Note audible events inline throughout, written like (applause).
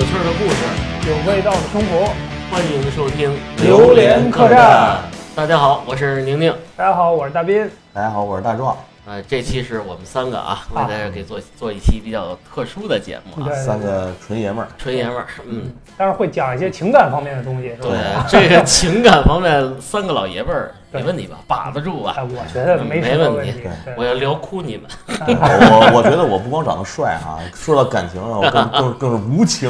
趣的故事，有味道的生活，欢迎收听榴莲客栈。大家好，我是宁宁。大家好，我是大斌。大家好，我是大壮。呃，这期是我们三个啊，为大家给做做一期比较特殊的节目啊，三个纯爷们儿，纯爷们儿，嗯，但是会讲一些情感方面的东西，是吧？对，(laughs) 这个情感方面，三个老爷们儿没问题吧？把得住吧？哎，我觉得没问题。我要聊哭你们。(laughs) 我我觉得我不光长得帅哈，说到感情啊，我更 (laughs) 更更是无情，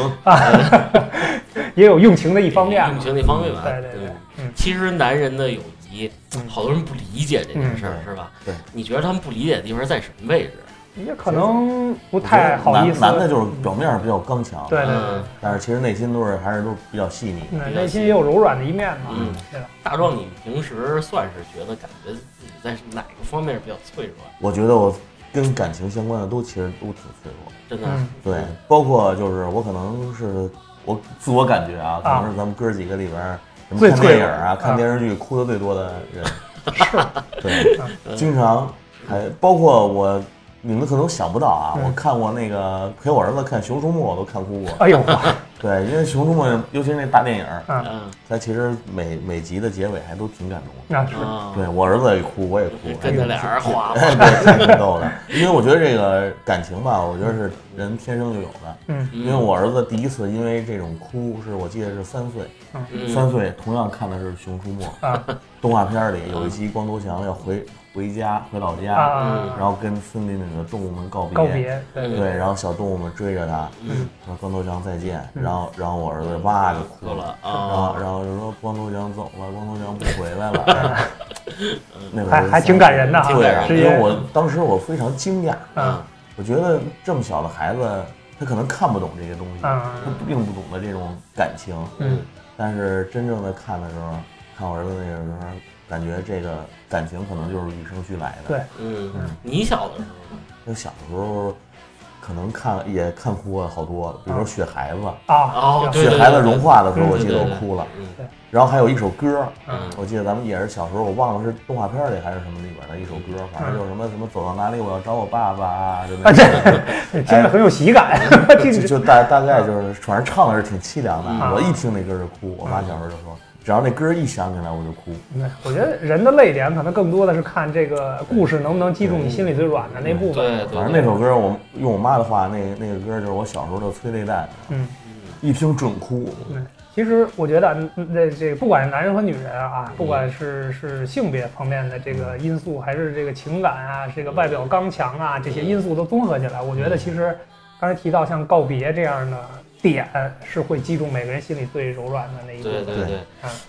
也有用情的一方面，用情的一方面吧。对对对，嗯，其实男人的友。好多人不理解这件事儿，是吧？对，你觉得他们不理解的地方在什么位置？也可能不太好意思。男的就是表面上比较刚强，对对对。但是其实内心都是还是都比较细腻，内心也有柔软的一面嘛。嗯，对吧？大壮，你平时算是觉得感觉自己在哪个方面比较脆弱？我觉得我跟感情相关的都其实都挺脆弱，真的。对，包括就是我可能是我自我感觉啊，可能是咱们哥几个里边。看电影啊，看电视剧哭的最多的人，(laughs) 是，对，经常还包括我，你们可能想不到啊，我看过那个陪我儿子看《熊出没》，我都看哭过。哎呦，对，因为《熊出没》，尤其是那大电影，嗯，它其实每每集的结尾还都挺感动。那是，对我儿子也哭，我也哭，跟着俩人哗，对，挺逗的。因为我觉得这个感情吧，我觉得是人天生就有的。嗯，因为我儿子第一次因为这种哭，是我记得是三岁。三岁同样看的是《熊出没》啊，动画片里有一集光头强要回回家回老家，然后跟森林里的动物们告别，告别，对，然后小动物们追着他，说光头强再见，然后然后我儿子哇就哭了，然后然后就说光头强走了，光头强不回来了，(laughs) 那还还挺感人的，对，因为我当时我非常惊讶，我觉得这么小的孩子他可能看不懂这些东西，他并不懂得这种感情，嗯。但是真正的看的时候，看我儿子那个时候，感觉这个感情可能就是与生俱来的。对，嗯嗯。你小的时候，就小的时候，可能看也看哭过好多，比如说雪孩子啊，雪孩子融化的时候，我记得我哭了。对。然后还有一首歌，我记得咱们也是小时候，我忘了是动画片里还是什么里边的一首歌，反正就是什么什么走到哪里我要找我爸爸啊，就那听着很有喜感，(laughs) 就就大大概就是，反正唱的是挺凄凉的。我一听那歌就哭，我妈小时候就说，只要那歌一响起来我就哭。对，我觉得人的泪点可能更多的是看这个故事能不能击中你心里最软的那部分。对，反正那首歌我用我妈的话，那那个歌就是我小时候的催泪弹。嗯，一听准哭。对其实我觉得，那这个不管是男人和女人啊，不管是是性别方面的这个因素，还是这个情感啊，这个外表刚强啊，这些因素都综合起来，我觉得其实刚才提到像告别这样的点，是会击中每个人心里最柔软的那一对对对，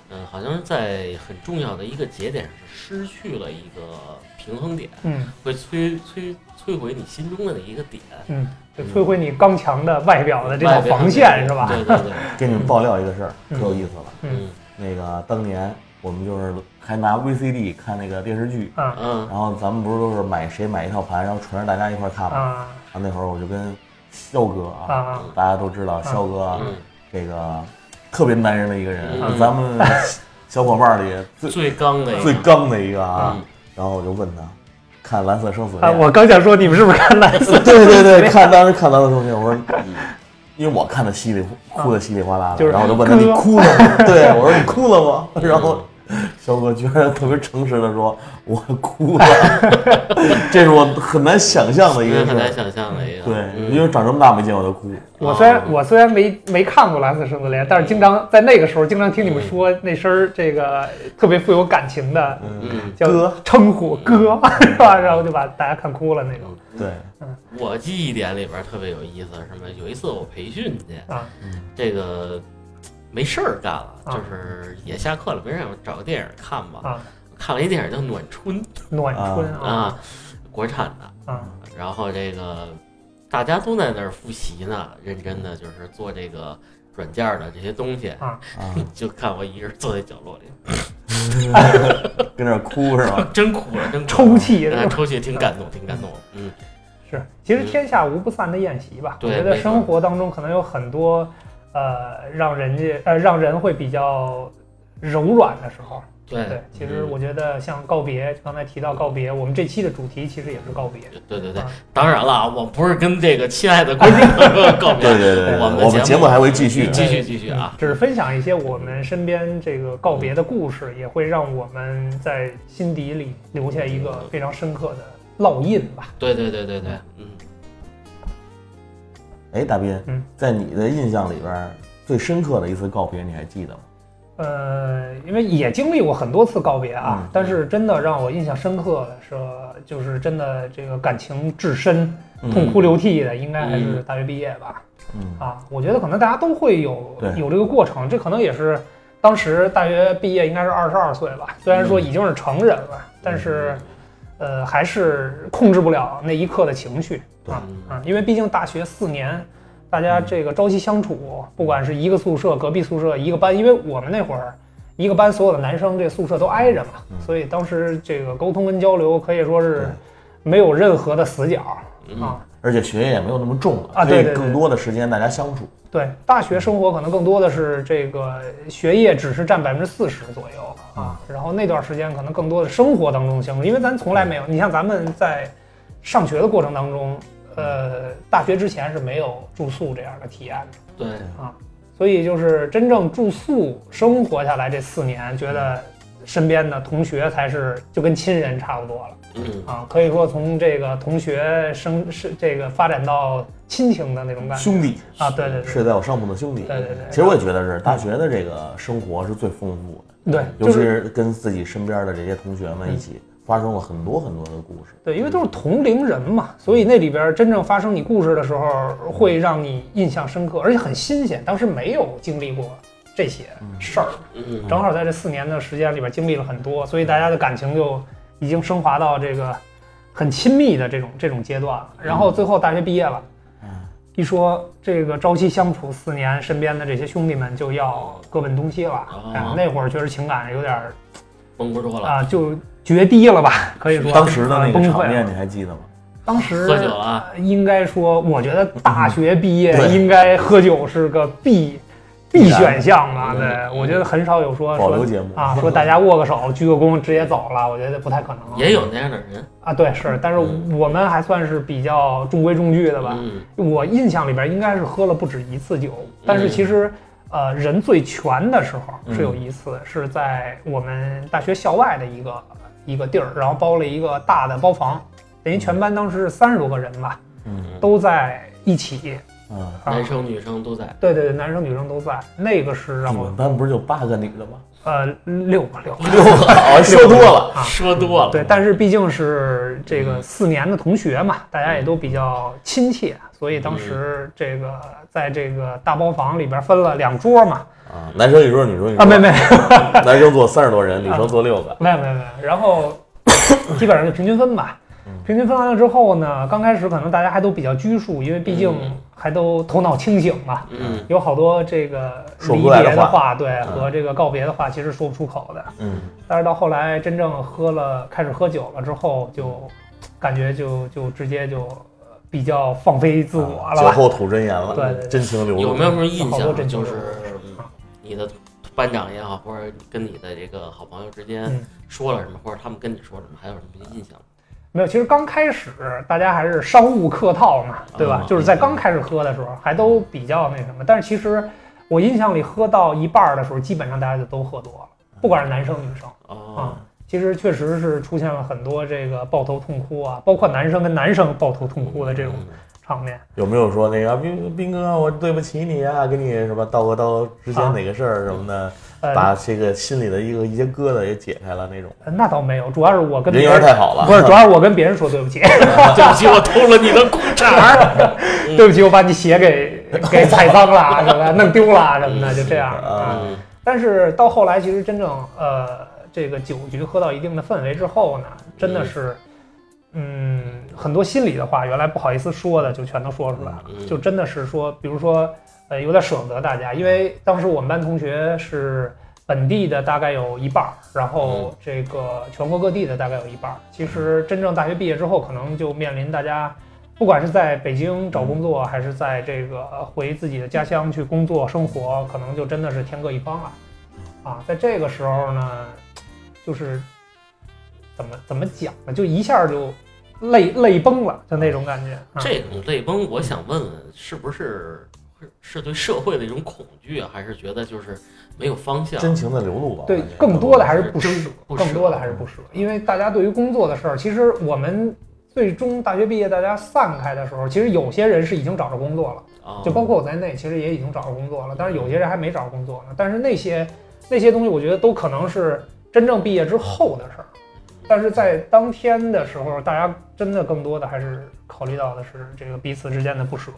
嗯，好像是在很重要的一个节点上失去了一个平衡点，嗯，会摧摧摧毁你心中的那一个点，嗯。就摧毁你刚强的外表的这道防线是吧？对对对，(laughs) 给你们爆料一个事儿，可有意思了。嗯，那个当年我们就是还拿 VCD 看那个电视剧，嗯嗯，然后咱们不是都是买谁买一套盘，然后传着大家一块看嘛？啊，那会儿我就跟肖哥啊，大家都知道肖哥这个特别男人的一个人，咱们小伙伴里最最刚的最刚的一个啊，然后我就问他。看蓝色生死恋，我刚想说你们是不是看蓝色？对 (laughs) 对对，(laughs) 看当时看蓝色生死恋，我说，因为我看的稀里哭的稀里哗啦的，然后我就问他你哭了吗？对我说你哭了吗？(laughs) 然后。肖哥居然特别诚实的说：“我哭了。(laughs) ”这是我很难想象的一个，很难想象的一个。对，因为长这么大没见过他哭。我虽然我虽然没没看过《蓝色生死恋》，但是经常在那个时候经常听你们说那声儿，这个特别富有感情的，嗯，叫称呼哥，(laughs) 是吧？然后就把大家看哭了那种。对，嗯，我记忆点里边特别有意思，什么？有一次我培训去啊，这个。没事儿干了，就是也下课了，没人找个电影看吧。啊，看了一电影叫《暖春》。暖春啊，国产的。啊，然后这个大家都在那儿复习呢，认真的就是做这个软件的这些东西。啊，(laughs) 就看我一人坐在角落里，(laughs) 跟那哭是吧？(laughs) 真哭了，真抽泣，抽泣，挺感动，挺感动。嗯，是，其实天下无不散的宴席吧。我觉得生活当中可能有很多。呃，让人家呃，让人会比较柔软的时候，对对，其实我觉得像告别，刚才提到告别，我们这期的主题其实也是告别。对对对，当然了，我不是跟这个亲爱的观众 (laughs) 告别。对对对，我们节目还会继续，继续继续啊！只是分享一些我们身边这个告别的故事，也会让我们在心底里留下一个非常深刻的烙印吧。对对对对对，嗯。哎，大斌，嗯，在你的印象里边，最深刻的一次告别，你还记得吗？呃，因为也经历过很多次告别啊，但是真的让我印象深刻的是，就是真的这个感情至深、痛哭流涕的，应该还是大学毕业吧。嗯。啊，我觉得可能大家都会有有这个过程，这可能也是当时大学毕业应该是二十二岁吧，虽然说已经是成人了，但是呃还是控制不了那一刻的情绪啊啊，因为毕竟大学四年。大家这个朝夕相处，不管是一个宿舍、隔壁宿舍、一个班，因为我们那会儿一个班所有的男生这宿舍都挨着嘛，所以当时这个沟通跟交流可以说是没有任何的死角啊。而且学业也没有那么重了啊，对，更多的时间大家相处。对，大学生活可能更多的是这个学业只是占百分之四十左右啊，然后那段时间可能更多的生活当中相处，因为咱从来没有，你像咱们在上学的过程当中。呃，大学之前是没有住宿这样的体验的。对啊，所以就是真正住宿生活下来这四年，觉得身边的同学才是就跟亲人差不多了。嗯啊，可以说从这个同学生是这个发展到亲情的那种感觉。兄弟啊，对对对，睡在我上铺的兄弟。对对对，其实我也觉得是大学的这个生活是最丰富的。对，尤其是跟自己身边的这些同学们一起。发生了很多很多的故事，对，因为都是同龄人嘛，所以那里边真正发生你故事的时候，会让你印象深刻，而且很新鲜。当时没有经历过这些事儿，正好在这四年的时间里边经历了很多，所以大家的感情就已经升华到这个很亲密的这种这种阶段了。然后最后大学毕业了，一说这个朝夕相处四年，身边的这些兄弟们就要各奔东西了，那会儿确实情感有点绷不住了啊，就。决堤了吧？可以说当时的那个场面你还记得吗？当时喝酒了，应该说，我觉得大学毕业应该喝酒是个必必选项吧？对，我觉得很少有说保留节目啊，说大家握个手、鞠个躬直接走了，我觉得不太可能。也有那样的人啊，对，是，但是我们还算是比较中规中矩的吧。我印象里边应该是喝了不止一次酒，但是其实。呃，人最全的时候是有一次，是在我们大学校外的一个一个地儿，然后包了一个大的包房，等于全班当时是三十多个人吧，嗯，都在一起，嗯，男生女生都在，对对对，男生女生都在，那个是让我们班不是就八个女的吗？呃，六个六六个，好 (laughs) 说多了啊，说多了。对，但是毕竟是这个四年的同学嘛，大家也都比较亲切，所以当时这个在这个大包房里边分了两桌嘛。啊，男生一桌，女生一桌。啊，没没，(laughs) 男生坐三十多人，女生坐六个。没有没有没有，然后 (coughs) 基本上就平均分吧。平均分完了之后呢，刚开始可能大家还都比较拘束，因为毕竟还都头脑清醒嘛。嗯，有好多这个离别的话，对，和这个告别的话，其实说不出口的。嗯，但是到后来真正喝了，开始喝酒了之后，就感觉就就直接就比较放飞自我了。酒后吐真言了，对，真情流露。有没有什么印象？就是你的班长也好，或者跟你的这个好朋友之间说了什么，或者他们跟你说什么，还有什么印象？没有，其实刚开始大家还是商务客套嘛，对吧？就是在刚开始喝的时候，还都比较那什么。但是其实我印象里，喝到一半的时候，基本上大家就都喝多了，不管是男生女生啊。其实确实是出现了很多这个抱头痛哭啊，包括男生跟男生抱头痛哭的这种场面。有没有说那个斌斌哥，我对不起你啊，给你什么道个道之间哪个事儿什么的？把这个心里的一个一些疙瘩也解开了那种，那倒没有，主要是我跟人缘太好了，不是，(laughs) 主要是我跟别人说对不起，(laughs) 对不起，我偷了你的裤衩 (laughs) 对不起，我把你鞋给给踩脏了，什么弄丢了什么的，就这样啊。但是到后来，其实真正呃，这个酒局喝到一定的氛围之后呢，真的是，嗯，很多心里的话，原来不好意思说的，就全都说出来了，就真的是说，比如说。呃，有点舍不得大家，因为当时我们班同学是本地的，大概有一半儿，然后这个全国各地的大概有一半儿。其实真正大学毕业之后，可能就面临大家，不管是在北京找工作，还是在这个回自己的家乡去工作生活，可能就真的是天各一方了。啊，在这个时候呢，就是怎么怎么讲呢？就一下就泪泪崩了，就那种感觉。这种泪崩，我想问问，是不是是对社会的一种恐惧啊，还是觉得就是没有方向？真情的流露吧。对，更多的还是不舍，更多的还是不舍。因为大家对于工作的事儿，其实我们最终大学毕业，大家散开的时候，其实有些人是已经找着工作了。就包括我在内，其实也已经找着工作了，但是有些人还没找着工作呢。但是那些那些东西，我觉得都可能是真正毕业之后的事儿。但是在当天的时候，大家真的更多的还是考虑到的是这个彼此之间的不舍，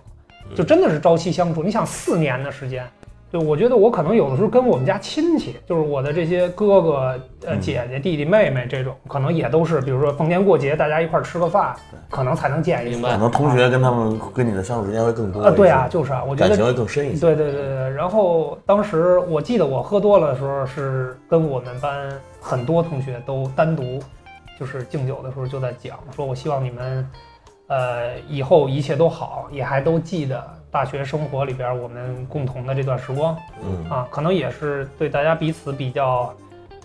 就真的是朝夕相处。你想四年的时间。对，我觉得我可能有的时候跟我们家亲戚，就是我的这些哥哥、呃姐姐、弟弟、妹妹这种，可能也都是，比如说逢年过节大家一块儿吃个饭，可能才能见一次。可能同学跟他们跟你的相处时间会更多。啊，对啊，就是啊，我觉得感情会更深一些。对对对对。然后当时我记得我喝多了的时候，是跟我们班很多同学都单独，就是敬酒的时候就在讲，说我希望你们，呃，以后一切都好，也还都记得。大学生活里边，我们共同的这段时光，嗯啊，可能也是对大家彼此比较，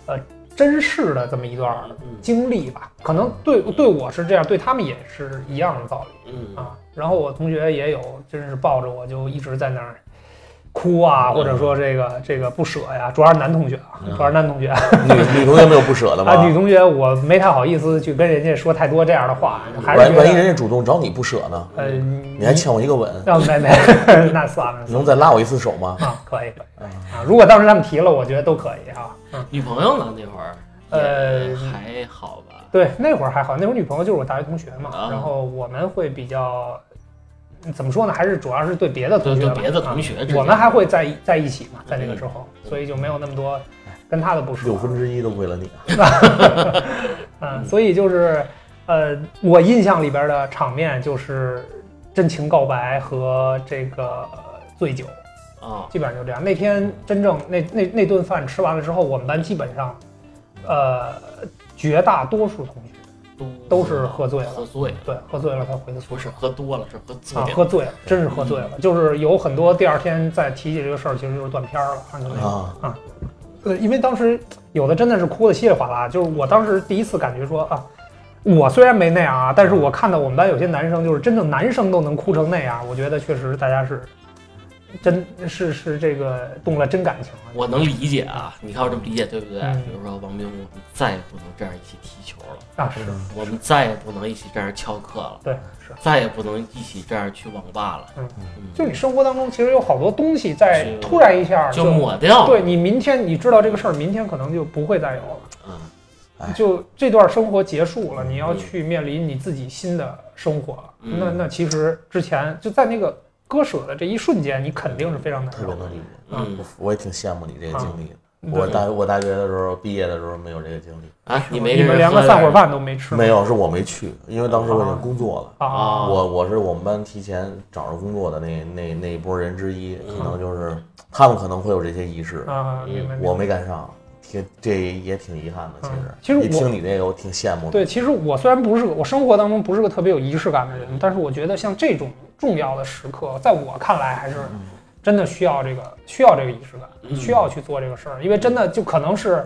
呃，珍视的这么一段经历吧。可能对对我是这样，对他们也是一样的道理，嗯啊。然后我同学也有，真是抱着我就一直在那儿。哭啊，或者说这个这个不舍呀，主要是男同学啊，主要是男同学。女女同学没有不舍的吗？(laughs) 啊，女同学我没太好意思去跟人家说太多这样的话。万万一人家主动找你不舍呢？呃，你还欠我一个吻？没没，(laughs) 那算了。能再拉我一次手吗？啊，可以可以啊。如果当时他们提了，我觉得都可以啊。女朋友呢？那会儿呃还好吧？对，那会儿还好。那会儿女朋友就是我大学同学嘛，然后我们会比较。怎么说呢？还是主要是对别的同学，别的同学，我们还会在在一起嘛，在那个时候，所以就没有那么多跟他的不熟。六分之一都为了你。(laughs) 嗯，所以就是，呃，我印象里边的场面就是真情告白和这个醉酒啊，基本上就这样。那天真正那那那顿饭吃完了之后，我们班基本上，呃，绝大多数同学。都是喝醉了，喝醉，对，喝醉了才回的宿舍。喝多了，是喝醉啊，喝醉了，真是喝醉了。就是有很多第二天再提起这个事儿，其实就是断片儿了，啊啊。呃，因为当时有的真的是哭的稀里哗啦。就是我当时第一次感觉说啊，我虽然没那样啊，但是我看到我们班有些男生，就是真正男生都能哭成那样，我觉得确实大家是。真是是这个动了真感情了，我能理解啊！你看我这么理解对不对？比如说王明，我们再也不能这样一起踢球了。啊，是。我们再也不能一起这样翘课了。对，是。再也不能一起这样去网吧了。嗯嗯。就你生活当中其实有好多东西在突然一下就抹掉。对你明天你知道这个事儿，明天可能就不会再有了。嗯。就这段生活结束了，你要去面临你自己新的生活了。那那其实之前就在那个。割舍的这一瞬间，你肯定是非常难受。特别能理解，嗯，我也挺羡慕你这个经历。我大我大学的时候，毕业的时候没有这个经历啊。你没你们连个散伙饭都没吃？没有，是我没去，因为当时我已经工作了啊。我我是我们班提前找着工作的那那那一波人之一，可能就是他们可能会有这些仪式啊。我没赶上，挺这也挺遗憾的。其实，其实我听你这个，我挺羡慕的。对，其实我虽然不是我生活当中不是个特别有仪式感的人，但是我觉得像这种。重要的时刻，在我看来还是真的需要这个需要这个仪式感，需要去做这个事儿，因为真的就可能是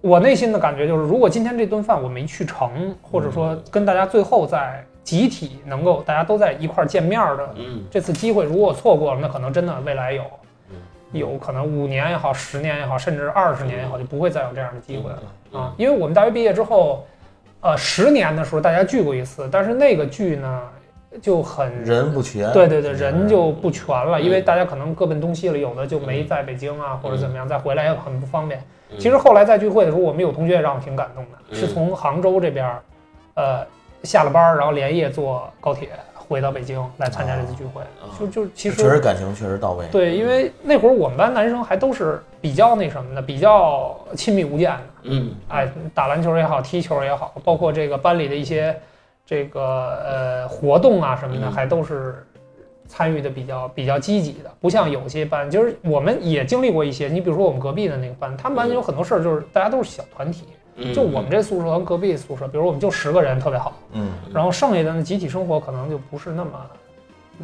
我内心的感觉，就是如果今天这顿饭我没去成，或者说跟大家最后在集体能够大家都在一块儿见面的这次机会，如果错过了，那可能真的未来有有可能五年也好，十年也好，甚至二十年也好，就不会再有这样的机会了啊！因为我们大学毕业之后，呃，十年的时候大家聚过一次，但是那个聚呢。就很人不全，对对对，人就不全了，因为大家可能各奔东西了，有的就没在北京啊，或者怎么样，再回来也很不方便。其实后来在聚会的时候，我们有同学也让我挺感动的，是从杭州这边，呃，下了班然后连夜坐高铁回到北京来参加这次聚会，就就其实确实感情确实到位。对，因为那会儿我们班男生还都是比较那什么的，比较亲密无间的。嗯，哎，打篮球也好，踢球也好，包括这个班里的一些。这个呃活动啊什么的，还都是参与的比较比较积极的，不像有些班，就是我们也经历过一些。你比如说我们隔壁的那个班，他们班有很多事儿，就是大家都是小团体，就我们这宿舍和隔壁宿舍，比如我们就十个人特别好，嗯，然后剩下的集体生活可能就不是那么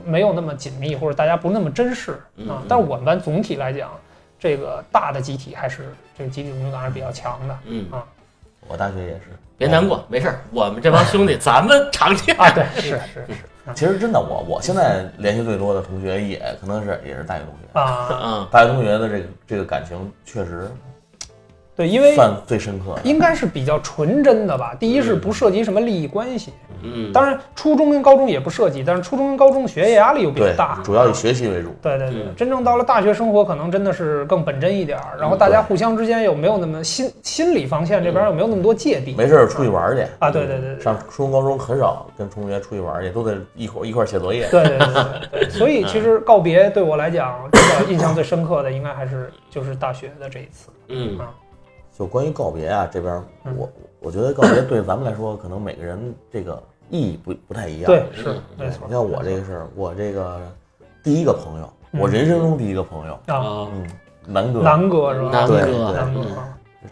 没有那么紧密，或者大家不那么珍视啊。但是我们班总体来讲，这个大的集体还是这个集体荣誉感是比较强的，嗯啊。我大学也是。别难过，没事儿，我们这帮兄弟，咱们常见啊。对，(laughs) 是是是。其实真的，我我现在联系最多的同学，也可能是也是大学同学啊。嗯，大学同学的这个这个感情确实。对，因为算最深刻，应该是比较纯真的吧。第一是不涉及什么利益关系，嗯，当然初中跟高中也不涉及，但是初中跟高中学业压力又比较大，主要以学习为主。对对对，真正到了大学生活，可能真的是更本真一点儿。然后大家互相之间又没有那么心心理防线这边又没有那么多芥蒂，没事出去玩去啊。对对对，上初中高中很少跟同学出去玩去，都得一块一块写作业。对对对对，所以其实告别对我来讲，真的印象最深刻的应该还是就是大学的这一次。嗯啊。就关于告别啊，这边我我觉得告别对咱们来说，可能每个人这个意义不不太一样。对，是没错。你像我这个是我这个第一个朋友，我人生中第一个朋友啊，嗯，南哥，南哥是吧？南哥，南哥，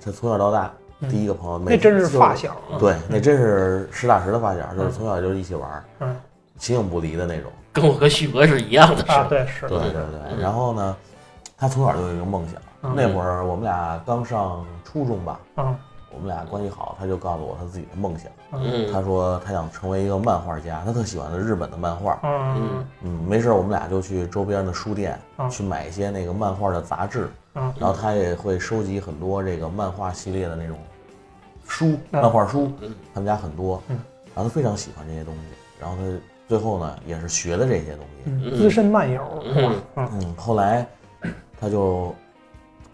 他从小到大第一个朋友，那真是发小。对，那真是实打实的发小，就是从小就一起玩，嗯，形影不离的那种。跟我和旭哥是一样的，啊，对，是，对对对。然后呢，他从小就有一个梦想。那会儿我们俩刚上初中吧，嗯，我们俩关系好，他就告诉我他自己的梦想，嗯，他说他想成为一个漫画家，他特喜欢的日本的漫画，嗯嗯，没事我们俩就去周边的书店去买一些那个漫画的杂志，嗯，然后他也会收集很多这个漫画系列的那种书，漫画书，他们家很多，嗯，然后他非常喜欢这些东西，然后他最后呢也是学的这些东西，资深漫友，嗯。嗯，后来他就。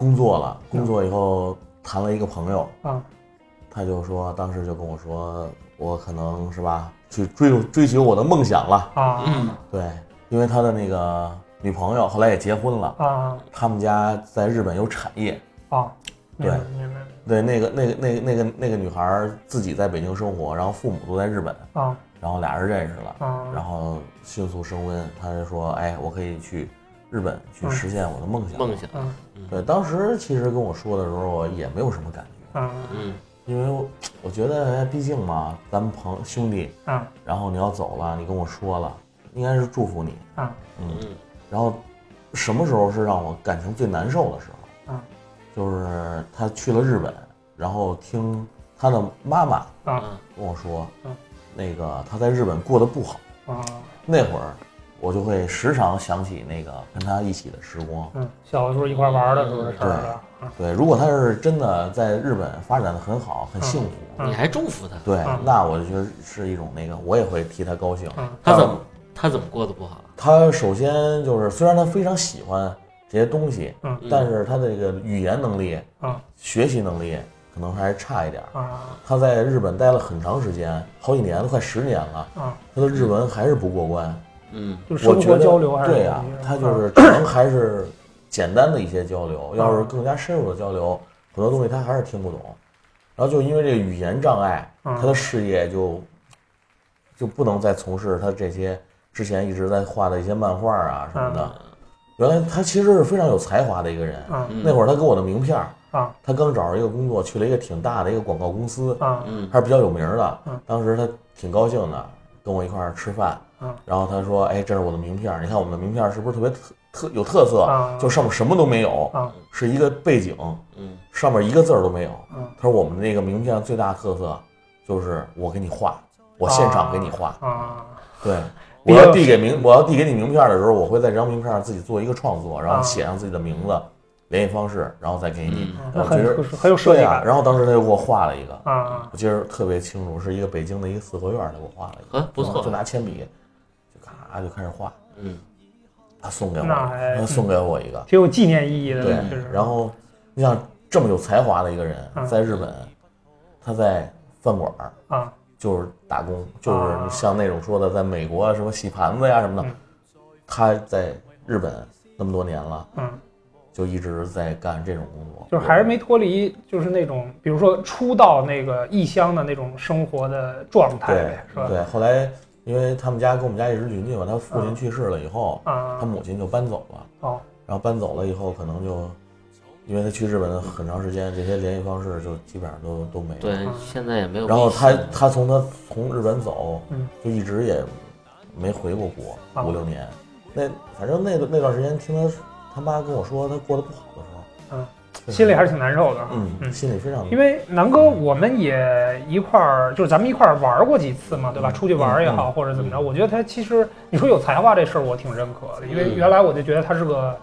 工作了，工作以后谈了一个朋友。啊，他就说，当时就跟我说，我可能是吧，去追追求我的梦想了。啊，对，因为他的那个女朋友后来也结婚了。啊，他们家在日本有产业。啊，对，对，那个那个那个那个那个女孩自己在北京生活，然后父母都在日本。啊，然后俩人认识了啊，然后迅速升温，他就说，哎，我可以去。日本去实现我的梦想，梦想。嗯，对，当时其实跟我说的时候，我也没有什么感觉。嗯嗯，因为我我觉得，毕竟嘛，咱们朋兄弟。嗯。然后你要走了，你跟我说了，应该是祝福你。嗯嗯。然后，什么时候是让我感情最难受的时候？嗯。就是他去了日本，然后听他的妈妈啊跟我说，嗯，那个他在日本过得不好。啊。那会儿。我就会时常想起那个跟他一起的时光，嗯，小的时候一块玩的时候的事儿对，如果他是真的在日本发展的很好，很幸福，你还祝福他？对，那我就觉得是一种那个，我也会替他高兴。他怎么他怎么过得不好？他首先就是虽然他非常喜欢这些东西，嗯，但是他的这个语言能力啊，学习能力可能还差一点啊。他在日本待了很长时间，好几年，都快十年了啊，他的日文还是不过关。嗯，就是生活交流还是对呀，他就是可能还是简单的一些交流，要是更加深入的交流，很多东西他还是听不懂。然后就因为这个语言障碍，他的事业就就不能再从事他这些之前一直在画的一些漫画啊什么的。原来他其实是非常有才华的一个人。那会儿他给我的名片啊，他刚找着一个工作，去了一个挺大的一个广告公司啊，还是比较有名的。当时他挺高兴的，跟我一块儿吃饭。然后他说：“哎，这是我的名片，你看我们的名片是不是特别特特有特色？就上面什么都没有，是一个背景，嗯，上面一个字儿都没有。他说我们那个名片最大特色就是我给你画，我现场给你画。啊，对，我要递给名，我要递给你名片的时候，我会在这张名片上自己做一个创作，然后写上自己的名字、联系方式，然后再给你。我觉得很有设计感。然后当时他就给我画了一个，啊，我记得特别清楚，是一个北京的一个四合院，他给我画了一个，不错，就拿铅笔。”就咔就开始画，嗯，他送给我，他送给我一个，挺有纪念意义的。对，然后你想这么有才华的一个人，在日本，他在饭馆啊，就是打工，就是像那种说的，在美国什么洗盘子呀什么的，他在日本那么多年了，嗯，就一直在干这种工作，就是还是没脱离，就是那种比如说初到那个异乡的那种生活的状态，是吧？对，后来。因为他们家跟我们家一直邻居嘛，他父亲去世了以后，他母亲就搬走了。哦，然后搬走了以后，可能就，因为他去日本很长时间，这些联系方式就基本上都都没了。对，现在也没有。然后他他从他从日本走，就一直也没回过国，五六年。那反正那那段时间，听他他妈跟我说他过得不好的时候，嗯，心里还是挺难受的。嗯，心里非常。因为南哥，我们也一块儿，就是咱们一块儿玩过几次嘛，对吧？出去玩也好，或者怎么着，我觉得他其实你说有才华这事儿，我挺认可的。因为原来我就觉得他是个。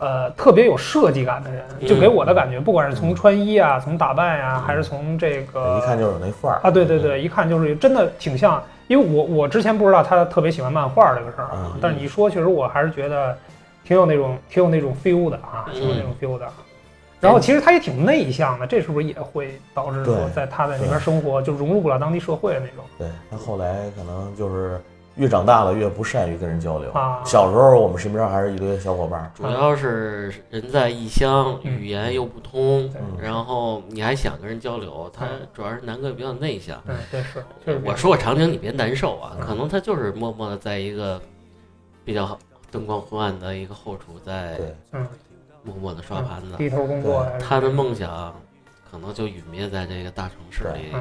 呃，特别有设计感的人，就给我的感觉，不管是从穿衣啊，从打扮呀，还是从这个，一看就是有那范儿啊。对对对，一看就是真的挺像。因为我我之前不知道他特别喜欢漫画这个事儿，但是你一说，确实我还是觉得挺有那种挺有那种 feel 的啊，挺有那种 feel 的。然后其实他也挺内向的，这是不是也会导致说在他在那边生活就融入不了当地社会那种？对他后来可能就是。越长大了越不善于跟人交流。小时候我们身边还是一堆小伙伴，主要是人在异乡，语言又不通，然后你还想跟人交流。他主要是南哥比较内向。对，是。就是我说我常听，你别难受啊。可能他就是默默的在一个比较灯光昏暗的一个后厨，在默默的刷盘子，低头工作。他的梦想可能就陨灭在这个大城市里，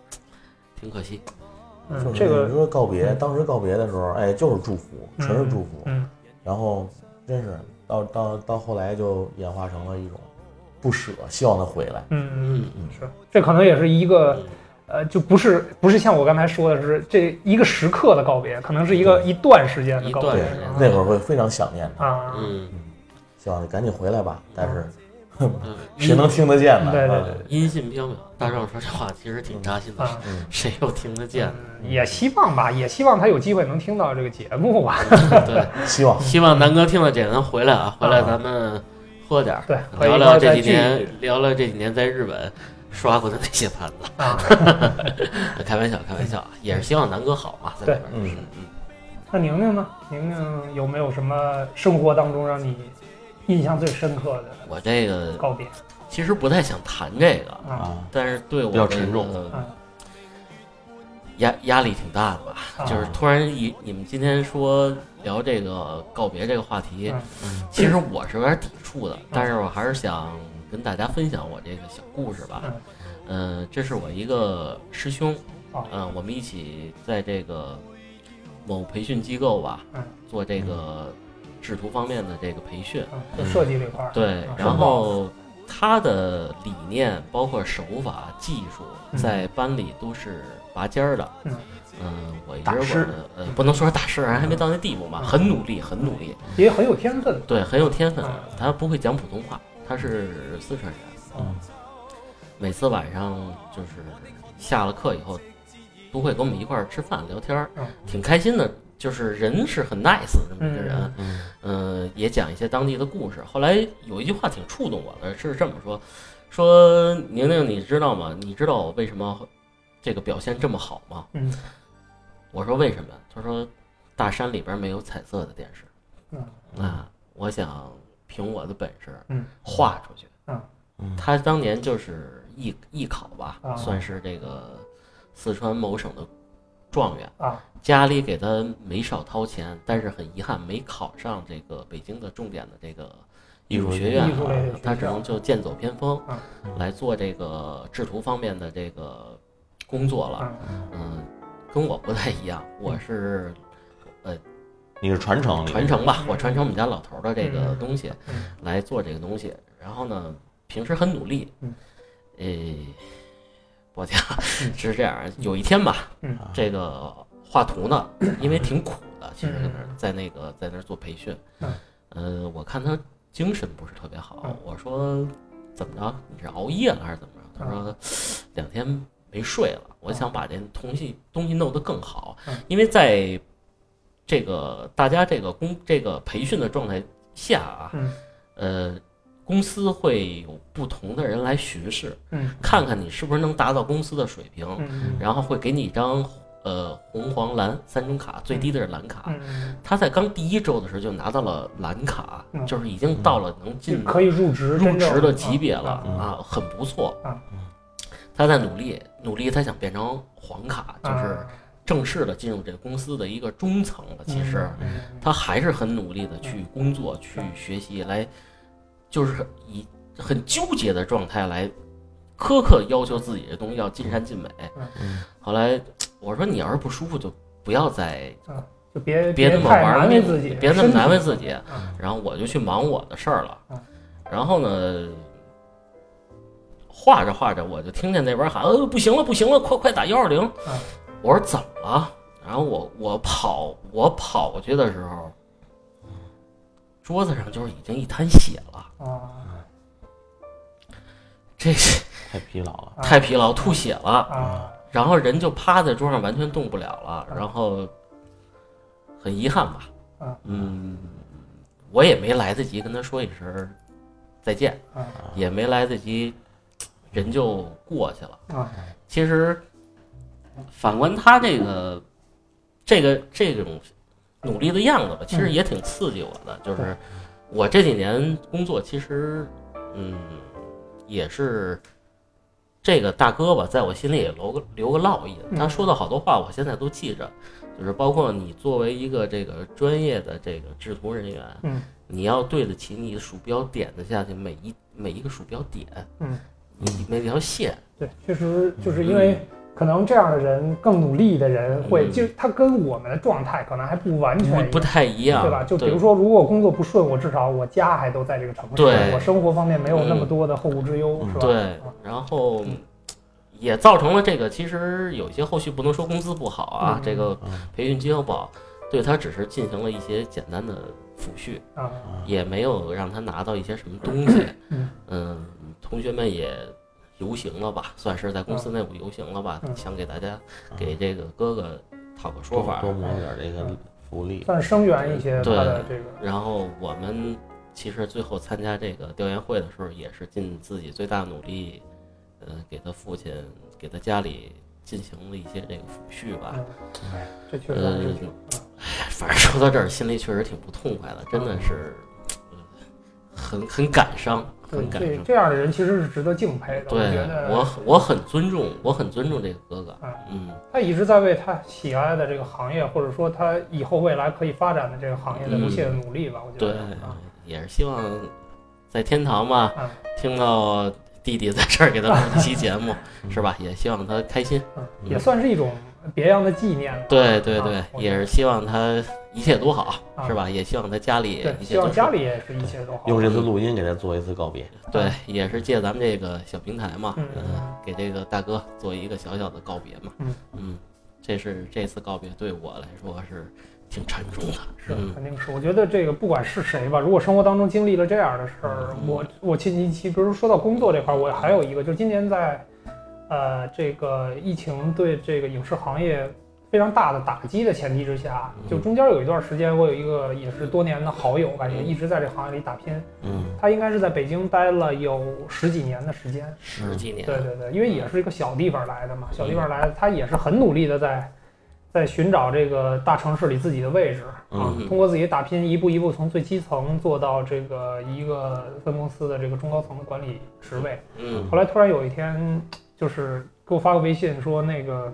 (tsk) 挺可惜。嗯，这个你说告别，当时告别的时候，哎，就是祝福，全是祝福。嗯，然后真是到到到后来就演化成了一种不舍，希望他回来。嗯嗯嗯，是，这可能也是一个，呃，就不是不是像我刚才说的是这一个时刻的告别，可能是一个一段时间的告别。那会儿会非常想念他啊，嗯，希望你赶紧回来吧。但是。谁能听得见呢？对对对，音信飘渺。大壮说这话其实挺扎心的，谁又听得见？也希望吧，也希望他有机会能听到这个节目吧。对，(laughs) 希望希望南哥听了这能回来啊，回来咱们喝点儿，对，聊聊这几年，聊聊这几年在日本刷过的那些盘子。啊，(laughs) 开玩笑，开玩笑，也是希望南哥好嘛，在里边。嗯嗯。那宁宁呢？宁宁有没有什么生活当中让你？印象最深刻的，我这个告别，其实不太想谈这个啊，但是对我比较沉重，压压力挺大的吧？就是突然一你们今天说聊这个告别这个话题，其实我是有点抵触的，但是我还是想跟大家分享我这个小故事吧。嗯，这是我一个师兄，嗯，我们一起在这个某培训机构吧，做这个。制图方面的这个培训，就设计这块儿。对，然后他的理念包括手法、技术，在班里都是拔尖儿的。嗯，嗯，我一呃，不能说是大师，还没到那地步嘛，很努力，很努力，也很有天分。对，很有天分。他不会讲普通话，他是四川人。嗯，每次晚上就是下了课以后，都会跟我们一块儿吃饭聊天儿，挺开心的。就是人是很 nice 这么一个人，嗯，也讲一些当地的故事。后来有一句话挺触动我的，是这么说：说宁宁，你知道吗？你知道我为什么这个表现这么好吗？嗯，我说为什么？他说大山里边没有彩色的电视，嗯啊，我想凭我的本事，嗯，画出去，嗯，他当年就是艺艺考吧，算是这个四川某省的状元啊。家里给他没少掏钱，但是很遗憾没考上这个北京的重点的这个艺术学院，他只能就剑走偏锋，来做这个制图方面的这个工作了。嗯，跟我不太一样，我是呃，你是传承传承吧，我传承我们家老头的这个东西来做这个东西。然后呢，平时很努力，呃，我讲 (laughs) 是这样，有一天吧，这个。画图呢，因为挺苦的，其实在那个在那儿做培训，嗯，我看他精神不是特别好，我说怎么着？你是熬夜了还是怎么着？他说两天没睡了，我想把这东西东西弄得更好，因为在这个大家这个工这个培训的状态下啊，呃，公司会有不同的人来巡视，看看你是不是能达到公司的水平，然后会给你一张。呃，红黄蓝三种卡，最低的是蓝卡。他在刚第一周的时候就拿到了蓝卡，就是已经到了能进可以入职入职的级别了啊，很不错。他在努力努力，他想变成黄卡，就是正式的进入这个公司的一个中层了。其实他还是很努力的去工作、去学习，来就是以很纠结的状态来苛刻要求自己的东西要尽善尽美。后来。我说你要是不舒服就不要再，就别别那么玩命，自己，别那么难为自己。然后我就去忙我的事儿了。然后呢，画着画着，我就听见那边喊：“呃，不行了，不行了，快快打幺二零！”我说：“怎么了？”然后我我跑我跑过去的时候，桌子上就是已经一滩血了啊！(laughs) 这太疲劳了，太疲劳，吐血了啊！然后人就趴在桌上，完全动不了了。然后很遗憾吧？嗯，我也没来得及跟他说一声再见，也没来得及，人就过去了。其实反观他这个。这个这种努力的样子吧，其实也挺刺激我的。就是我这几年工作，其实嗯，也是这个大哥吧，在我心里也留个留个烙印。他说的好多话，我现在都记着。就是包括你作为一个这个专业的这个制图人员，嗯，你要对得起你的鼠标点的下去每一每一个鼠标点，嗯，你每条线。对，确实就是因为。可能这样的人更努力的人会，就他跟我们的状态可能还不完全不太一样，对吧？就比如说，如果工作不顺，我至少我家还都在这个城市，我生活方面没有那么多的后顾之忧，是吧？对，然后也造成了这个，其实有一些后续不能说工资不好啊，这个培训机构不好，对他只是进行了一些简单的抚恤，也没有让他拿到一些什么东西，嗯，同学们也。游行了吧，算是在公司内部游行了吧，想给大家给这个哥哥讨个说法，多谋点这个福利，算声援一些对这个。然后我们其实最后参加这个调研会的时候，也是尽自己最大努力，呃，给他父亲、给他家里进行了一些这个抚恤吧。哎，这确实是挺……反正说到这儿，心里确实挺不痛快的，真的是，很很感伤。这这样的人其实是值得敬佩的。对，我我很尊重，我很尊重这个哥哥。嗯，他一直在为他喜爱的这个行业，或者说他以后未来可以发展的这个行业，的不懈的努力吧。我觉得，对，也是希望在天堂吧，听到弟弟在这儿给他录一期节目，(laughs) 是吧？也希望他开心，也算是一种别样的纪念。对对对，也是希望他。一切都好，是吧？也希望他家里一切都家里也是一切都好。用这次录音给他做一次告别，对，也是借咱们这个小平台嘛，嗯，给这个大哥做一个小小的告别嘛，嗯嗯，这是这次告别对我来说是挺沉重的，是肯定是。我觉得这个不管是谁吧，如果生活当中经历了这样的事儿，我我近期其比如说到工作这块，我还有一个，就今年在，呃，这个疫情对这个影视行业。非常大的打击的前提之下，就中间有一段时间，我有一个也是多年的好友，感觉一直在这行业里打拼。嗯，他应该是在北京待了有十几年的时间。十几年。对对对，因为也是一个小地方来的嘛，小地方来的，他也是很努力的在，在寻找这个大城市里自己的位置啊。通过自己打拼，一步一步从最基层做到这个一个分公司的这个中高层的管理职位。嗯。后来突然有一天，就是给我发个微信说那个。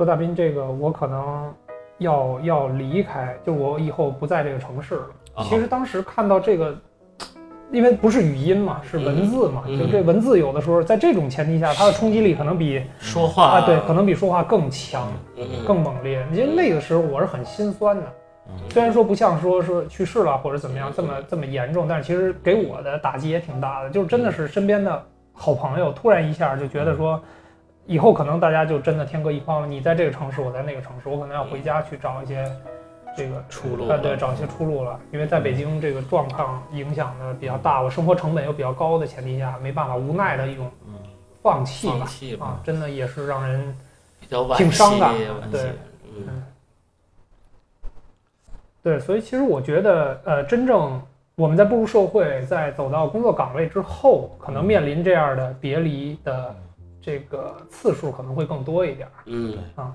说大斌，这个我可能要要离开，就我以后不在这个城市了。其实当时看到这个，因为不是语音嘛，是文字嘛，就这文字有的时候在这种前提下，它的冲击力可能比说话啊，对，可能比说话更强，更猛烈。因为那个时候我是很心酸的，虽然说不像说说去世了或者怎么样这么这么严重，但是其实给我的打击也挺大的，就是真的是身边的好朋友突然一下就觉得说。以后可能大家就真的天各一方了。你在这个城市，我在那个城市，我可能要回家去找一些这个出路。啊，对，找一些出路了。因为在北京这个状况影响的比较大，我生活成本又比较高的前提下，没办法，无奈的一种放弃吧。啊，真的也是让人比较挺伤感。对，嗯，对，所以其实我觉得，呃，真正我们在步入社会，在走到工作岗位之后，可能面临这样的别离的。这个次数可能会更多一点，嗯。啊，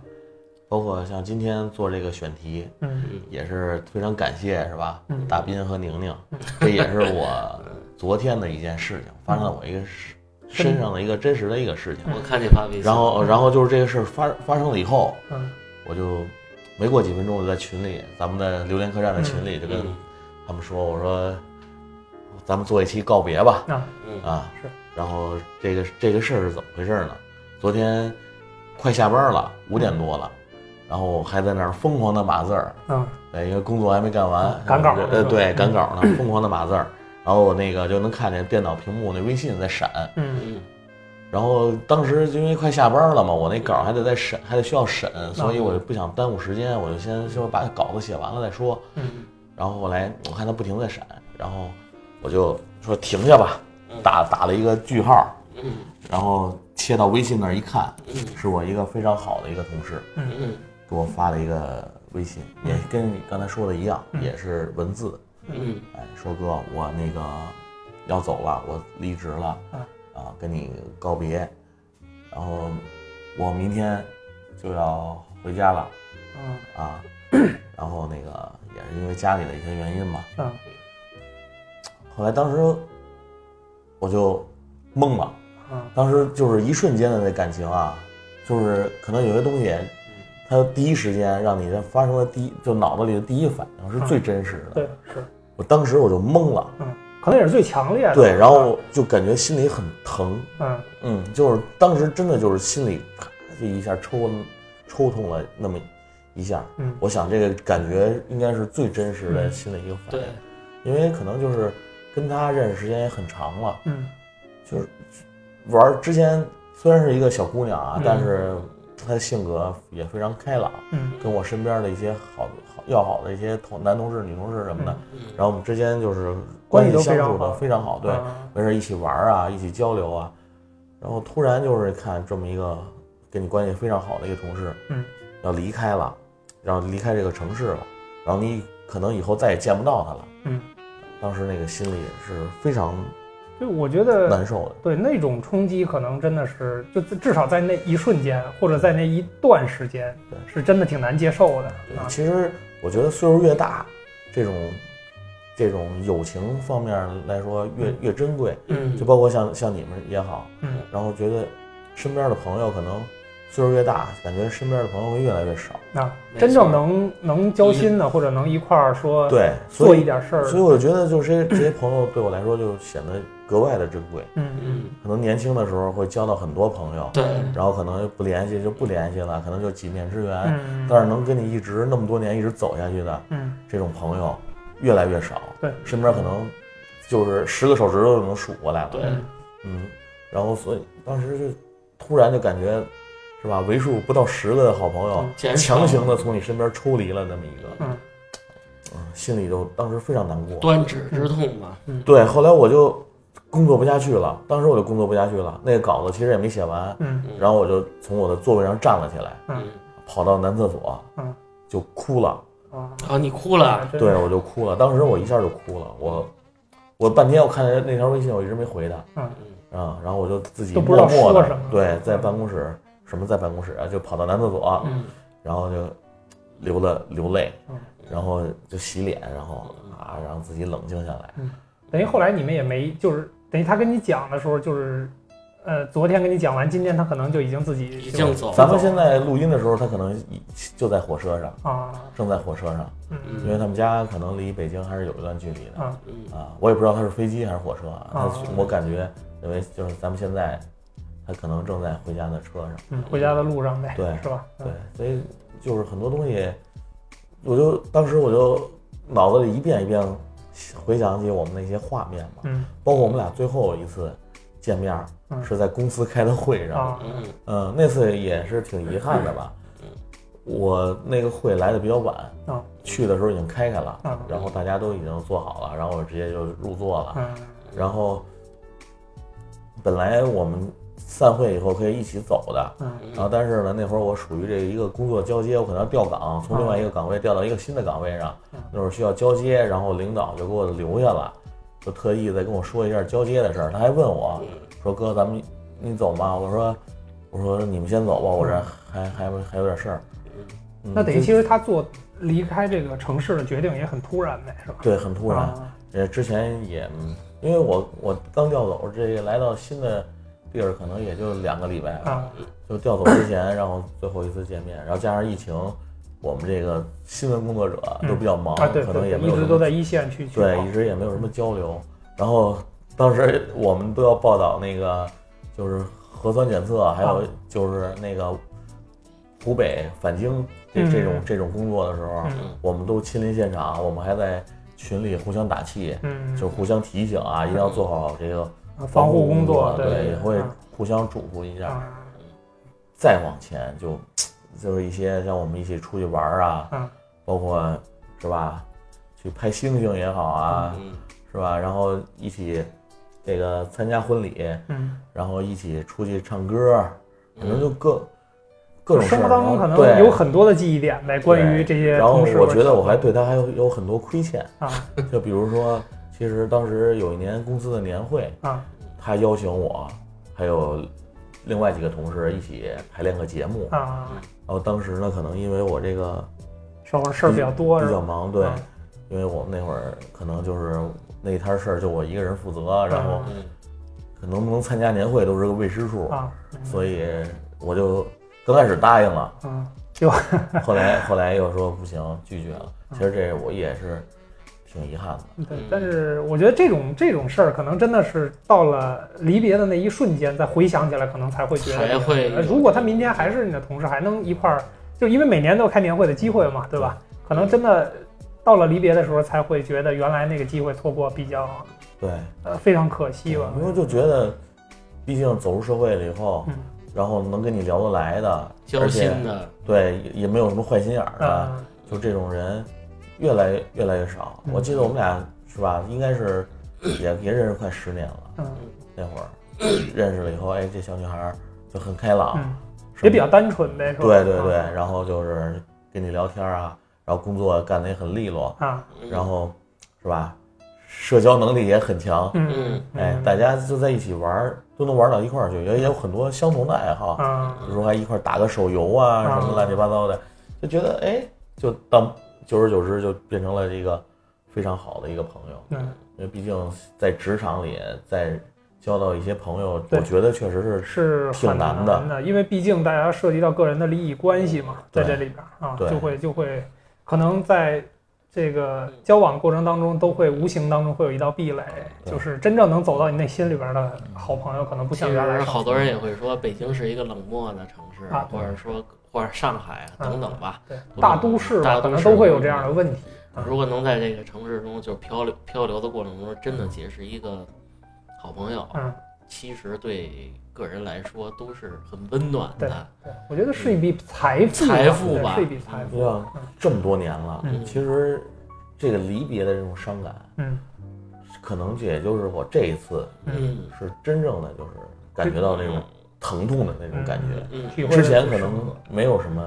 包括像今天做这个选题，嗯，也是非常感谢，是吧？大斌和宁宁，这也是我昨天的一件事情，发生在我一个身上的一个真实的一个事情。我看你发微信，然后，然后就是这个事儿发发生了以后，嗯，我就没过几分钟，我就在群里，咱们的榴莲客栈的群里就跟他们说，我说咱们做一期告别吧，啊，啊是。然后这个这个事儿是怎么回事呢？昨天快下班了，五点多了，然后还在那儿疯狂的码字儿。嗯，对，因为工作还没干完，赶稿。呃，对，赶稿呢，(laughs) 疯狂的码字儿。然后我那个就能看见电脑屏幕那微信在闪，嗯嗯，然后当时因为快下班了嘛，我那稿还得再审，还得需要审，所以我就不想耽误时间，我就先说把稿子写完了再说，嗯，然后后来我看他不停在闪，然后我就说停下吧，打打了一个句号，嗯，然后切到微信那儿一看，嗯，是我一个非常好的一个同事，嗯嗯，给我发了一个微信，也跟你刚才说的一样，也是文字。嗯，哎，说哥，我那个要走了，我离职了，啊，跟你告别，然后我明天就要回家了，啊，然后那个也是因为家里的一些原因嘛，嗯，后来当时我就懵了，啊，当时就是一瞬间的那感情啊，就是可能有些东西，它第一时间让你发生的第一，就脑子里的第一反应是最真实的，对，是。我当时我就懵了，嗯，可能也是最强烈的，对，然后就感觉心里很疼，嗯。嗯，就是当时真的就是心里啪就一下抽抽痛了那么一下，嗯，我想这个感觉应该是最真实的心里一个反应，因为可能就是跟他认识时间也很长了，嗯，就是玩之前虽然是一个小姑娘啊，但是她的性格也非常开朗，嗯，跟我身边的一些好好。要好的一些同男同事、女同事什么的，然后我们之间就是关系相处的非常好，对，没事一起玩啊，一起交流啊。然后突然就是看这么一个跟你关系非常好的一个同事，嗯，要离开了，然后离开这个城市了，然后你可能以后再也见不到他了，嗯，当时那个心里是非常。就我觉得难受的，对那种冲击，可能真的是就至少在那一瞬间，或者在那一段时间，对，是真的挺难接受的。其实我觉得岁数越大，这种这种友情方面来说越越珍贵。嗯，就包括像像你们也好，嗯，然后觉得身边的朋友可能岁数越大，感觉身边的朋友会越来越少。啊，真正能。能交心的，或者能一块儿说对做一点事儿，所以我觉得就是这些朋友对我来说就显得。格外的珍贵，嗯嗯，可能年轻的时候会交到很多朋友，对，然后可能不联系就不联系了，可能就几面之缘，嗯，但是能跟你一直那么多年一直走下去的，嗯，这种朋友越来越少，对，身边可能就是十个手指头就能数过来了，对，嗯，然后所以当时就突然就感觉，是吧？为数不到十个的好朋友，强行的从你身边抽离了那么一个，嗯，嗯，心里就当时非常难过，断指之痛嘛，对，后来我就。工作不下去了，当时我就工作不下去了。那个稿子其实也没写完，嗯，然后我就从我的座位上站了起来，嗯，跑到男厕所，嗯，就哭了。啊，你哭了？对，我就哭了。当时我一下就哭了，我，我半天我看见那条微信，我一直没回他，嗯，啊，然后我就自己默默的，对，在办公室，什么在办公室啊，就跑到男厕所，嗯，然后就流了流泪，嗯，然后就洗脸，然后啊，让自己冷静下来。嗯，等于后来你们也没就是。等于他跟你讲的时候，就是，呃，昨天跟你讲完，今天他可能就已经自己已经走。咱们现在录音的时候，他可能就在火车上啊，正在火车上，嗯，因为他们家可能离北京还是有一段距离的。啊，啊，我也不知道他是飞机还是火车，他我感觉因为就是咱们现在，他可能正在回家的车上，嗯，回家的路上呗，对，是吧？对，所以就是很多东西，我就当时我就脑子里一遍一遍。回想起我们那些画面嘛，嗯，包括我们俩最后一次见面，是在公司开的会上，嗯嗯，那次也是挺遗憾的吧，我那个会来的比较晚，去的时候已经开开了，然后大家都已经坐好了，然后我直接就入座了，然后本来我们。散会以后可以一起走的，嗯，然后但是呢，那会儿我属于这一个工作交接，我可能要调岗，从另外一个岗位调到一个新的岗位上，那会儿需要交接，然后领导就给我留下了，就特意再跟我说一下交接的事儿。他还问我，说哥，咱们你走吗？我说，我说你们先走吧，我这还还还有点事儿。那等于其实他做离开这个城市的决定也很突然呗，是吧？对，很突然。呃，之前也因为我我刚调走，这来到新的。地儿可能也就两个礼拜啊，就调走之前，然后最后一次见面，然后加上疫情，我们这个新闻工作者都比较忙，可能也没有一直都在一线去对，一直也没有什么交流。然后当时我们都要报道那个就是核酸检测，还有就是那个湖北返京这这种这种工作的时候，我们都亲临现场，我们还在。群里互相打气，嗯，就互相提醒啊，一定要做好这个防护工作，对，也会互相嘱咐一下。再往前就就是一些像我们一起出去玩啊，嗯，包括是吧，去拍星星也好啊，是吧？然后一起这个参加婚礼，嗯，然后一起出去唱歌，可能就各。各种生活当中可能有很多的记忆点呗，关于这些。然后我觉得我还对他还有有很多亏欠啊，就比如说，其实当时有一年公司的年会啊，他邀请我还有另外几个同事一起排练个节目。啊。然后当时呢，可能因为我这个稍微事儿比较多，比较忙，对，因为我们那会儿可能就是那一摊事儿就我一个人负责，然后可能不能参加年会都是个未知数啊，所以我就。刚开始答应了，嗯，就后来后来又说不行，拒绝了。其实这我也是挺遗憾的。对，但是我觉得这种这种事儿，可能真的是到了离别的那一瞬间，再回想起来，可能才会觉得。才会。如果他明天还是你的同事，还能一块儿，就因为每年都有开年会的机会嘛，对吧？可能真的到了离别的时候，才会觉得原来那个机会错过比较，对，呃，非常可惜吧。因为就觉得，毕竟走入社会了以后。然后能跟你聊得来的，交心的，对，也没有什么坏心眼儿的，就这种人，越来越来越少。我记得我们俩是吧，应该是 (coughs) 也也认识快十年了。嗯，那会儿。(coughs) 认识了以后，哎，这小女孩就很开朗，也比较单纯呗，是吧？对对对，然后就是跟你聊天啊，然后工作干得也很利落啊，然后是吧？社交能力也很强，嗯，哎，大家就在一起玩，都能玩到一块儿去，也也有很多相同的爱好，比如说还一块打个手游啊，什么乱七八糟的，就觉得哎，就当久而久之就变成了一个非常好的一个朋友，对，因为毕竟在职场里，在交到一些朋友，我觉得确实是是挺难的，因为毕竟大家涉及到个人的利益关系嘛，在这里边啊，就会就会可能在。这个交往过程当中，都会无形当中会有一道壁垒，就是真正能走到你内心里边的好朋友，可能不像原来。好多人也会说，北京是一个冷漠的城市，或者说或者上海等等吧，对，大都市可能都会有这样的问题。如果能在这个城市中就漂流漂流的过程中，真的结识一个好朋友，嗯，其实对个人来说都是很温暖的。对，我觉得是一笔财富，财富吧，是一笔财富。这么多年了，其实。这个离别的这种伤感，嗯，可能也就是我这一次，嗯，是真正的就是感觉到那种疼痛的那种感觉。嗯，之前可能没有什么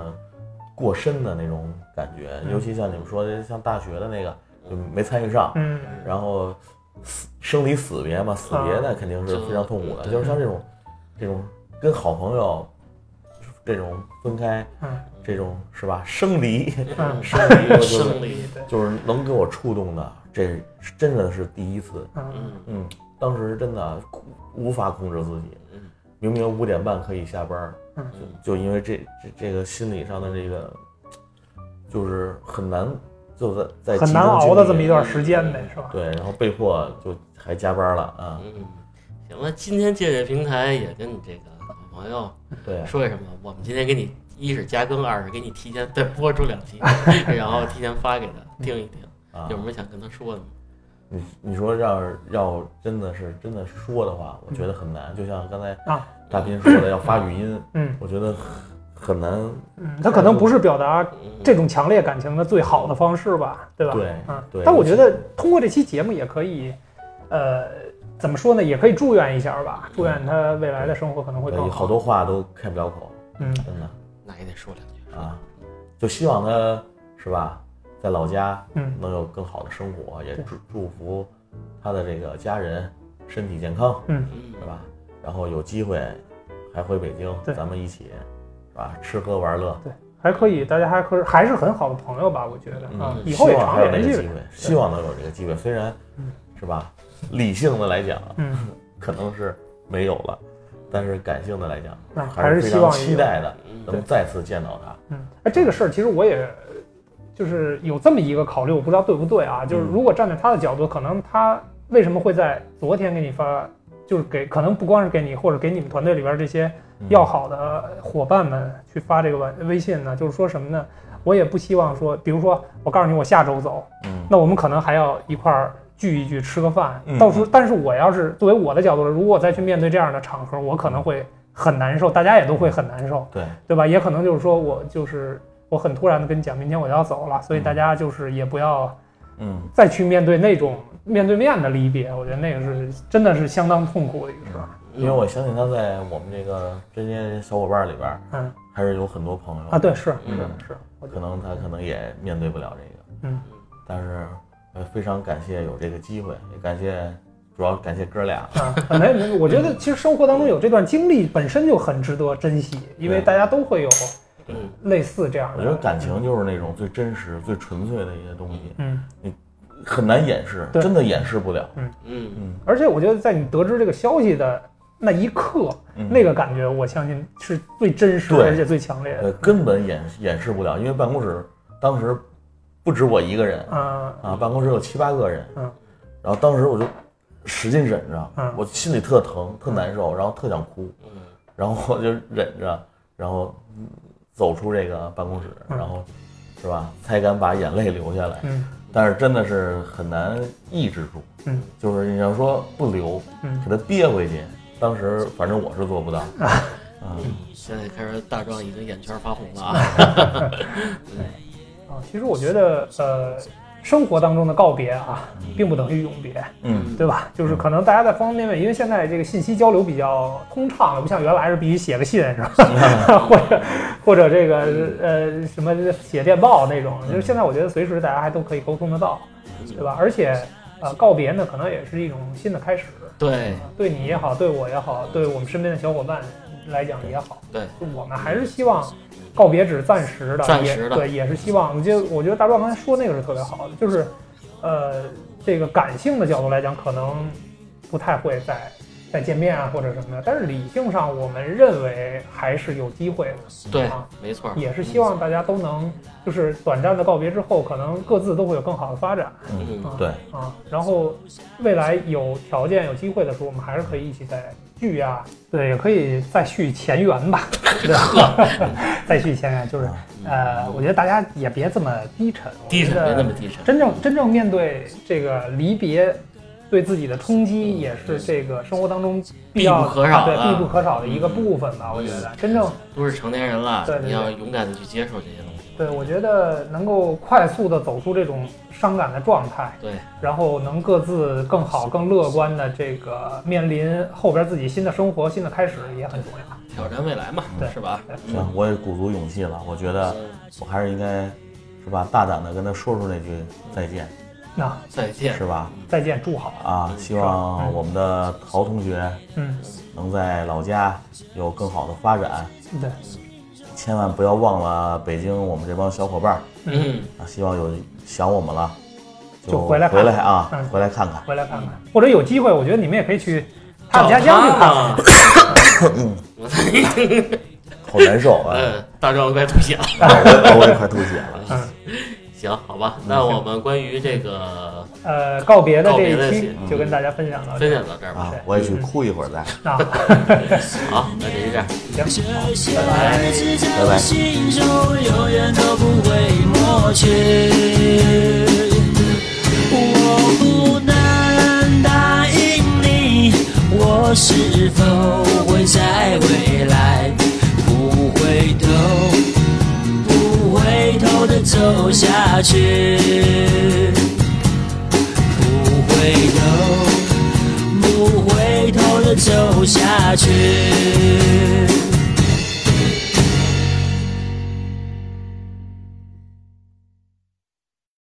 过深的那种感觉，尤其像你们说的，像大学的那个就没参与上，嗯，然后死生离死别嘛，死别那肯定是非常痛苦的。就是像这种这种跟好朋友这种分开，嗯。这种是吧？生离，(laughs) 生离，生离，就是能给我触动的，这真的是第一次。嗯嗯，当时真的无法控制自己。嗯，明明五点半可以下班，嗯，就因为这这这个心理上的这个，就是很难，就在在很难熬的这么一段时间呗，是吧？对，然后被迫就还加班了啊。嗯，行了，今天借这平台也跟你这个好朋友对说一声吧，我们今天给你。一是加更，二是给你提前再播出两期，(laughs) 然后提前发给他听一听。有什么想跟他说的吗？你你说要要真的是真的说的话，我觉得很难。就像刚才啊大斌说的，要发语音，嗯，我觉得很难。嗯，他可能不是表达这种强烈感情的最好的方式吧，对吧？对，嗯，对。但我觉得通过这期节目也可以，呃，怎么说呢？也可以祝愿一下吧，祝愿他未来的生活可能会更好。好多话都开不了口，嗯，真的。那也得说两句啊，就希望他是吧，在老家嗯能有更好的生活，也祝祝福他的这个家人身体健康，嗯，是吧？然后有机会还回北京，咱们一起是吧，吃喝玩乐，对，还可以，大家还可还是很好的朋友吧？我觉得嗯，以后也常联系。希望能有这个机会，虽然是吧，理性的来讲，嗯，可能是没有了。但是感性的来讲，还是希望期待的能再次见到他。嗯，哎，这个事儿其实我也就是有这么一个考虑，我不知道对不对啊？就是如果站在他的角度，可能他为什么会在昨天给你发，就是给可能不光是给你或者给你们团队里边这些要好的伙伴们去发这个微微信呢？就是说什么呢？我也不希望说，比如说我告诉你我下周走，嗯那我们可能还要一块儿聚一聚，吃个饭。到时候，但是我要是作为我的角度，如果我再去面对这样的场合，我可能会很难受，大家也都会很难受，对。对吧？也可能就是说我就是我很突然的跟你讲，明天我要走了，所以大家就是也不要，嗯，再去面对那种面对面的离别，我觉得那个是真的是相当痛苦的一个事儿。因为我相信他在我们这个这些小伙伴里边，嗯，还是有很多朋友啊，对，是是是，可能他可能也面对不了这个，嗯，但是呃，非常感谢有这个机会，也感谢主要感谢哥俩啊，没没，我觉得其实生活当中有这段经历本身就很值得珍惜，因为大家都会有类似这样的。我觉得感情就是那种最真实、最纯粹的一些东西，嗯，你很难掩饰，真的掩饰不了，嗯嗯嗯，而且我觉得在你得知这个消息的。那一刻，那个感觉，我相信是最真实而且最强烈的，根本掩掩饰不了。因为办公室当时不止我一个人，啊啊，办公室有七八个人，嗯，然后当时我就使劲忍着，我心里特疼，特难受，然后特想哭，嗯，然后我就忍着，然后走出这个办公室，然后是吧，才敢把眼泪流下来，嗯，但是真的是很难抑制住，嗯，就是你要说不流，嗯，给它憋回去。当时反正我是做不到啊，现在开始大壮已经眼圈发红了啊。(laughs) 啊，其实我觉得呃，生活当中的告别啊，并不等于永别，嗯，对吧？就是可能大家在方方面面，因为现在这个信息交流比较通畅了，不像原来是必须写个信是吧？(laughs) 或者或者这个呃什么写电报那种，就是现在我觉得随时大家还都可以沟通得到，对吧？而且呃，告别呢，可能也是一种新的开始。对，对你也好，对我也好，对我们身边的小伙伴来讲也好，对，我们还是希望告别只是暂时的，暂时的，对，也是希望。我觉得，我觉得大壮刚才说那个是特别好的，就是，呃，这个感性的角度来讲，可能不太会再。再见面啊，或者什么的，但是理性上，我们认为还是有机会的。对啊，没错，也是希望大家都能，就是短暂的告别之后，可能各自都会有更好的发展。嗯，对啊，然后未来有条件、有机会的时候，我们还是可以一起再聚呀。对，也可以再续前缘吧。(laughs) 对再续前缘，就是呃，我觉得大家也别这么低沉，低沉别那么低沉。真正真正面对这个离别。对自己的冲击也是这个生活当中必不可少的、必不可少的一个部分吧。我觉得真正都是成年人了，对你要勇敢的去接受这些东西。对，我觉得能够快速的走出这种伤感的状态，对，然后能各自更好、更乐观的这个面临后边自己新的生活、新的开始也很重要。挑战未来嘛，对，是吧？行，我也鼓足勇气了。我觉得我还是应该，是吧？大胆的跟他说出那句再见。那再见是吧？再见，祝好啊！希望我们的陶同学，嗯，能在老家有更好的发展。对，千万不要忘了北京我们这帮小伙伴。嗯啊，希望有想我们了，就回来回来啊，回来看看，回来看看。或者有机会，我觉得你们也可以去他们家乡去看看。嗯，好难受啊！大壮快吐血了，我也快吐血了。嗯。行，好吧，那我们关于这个呃告别的这一期就跟大家分享到分享到这儿吧。我也去哭一会儿再。啊，好，那就这样，(laughs) 行，拜拜，拜拜。我不能答应你，我是否会在未来不回头？回头的走下去，不回头，不回头的走下去。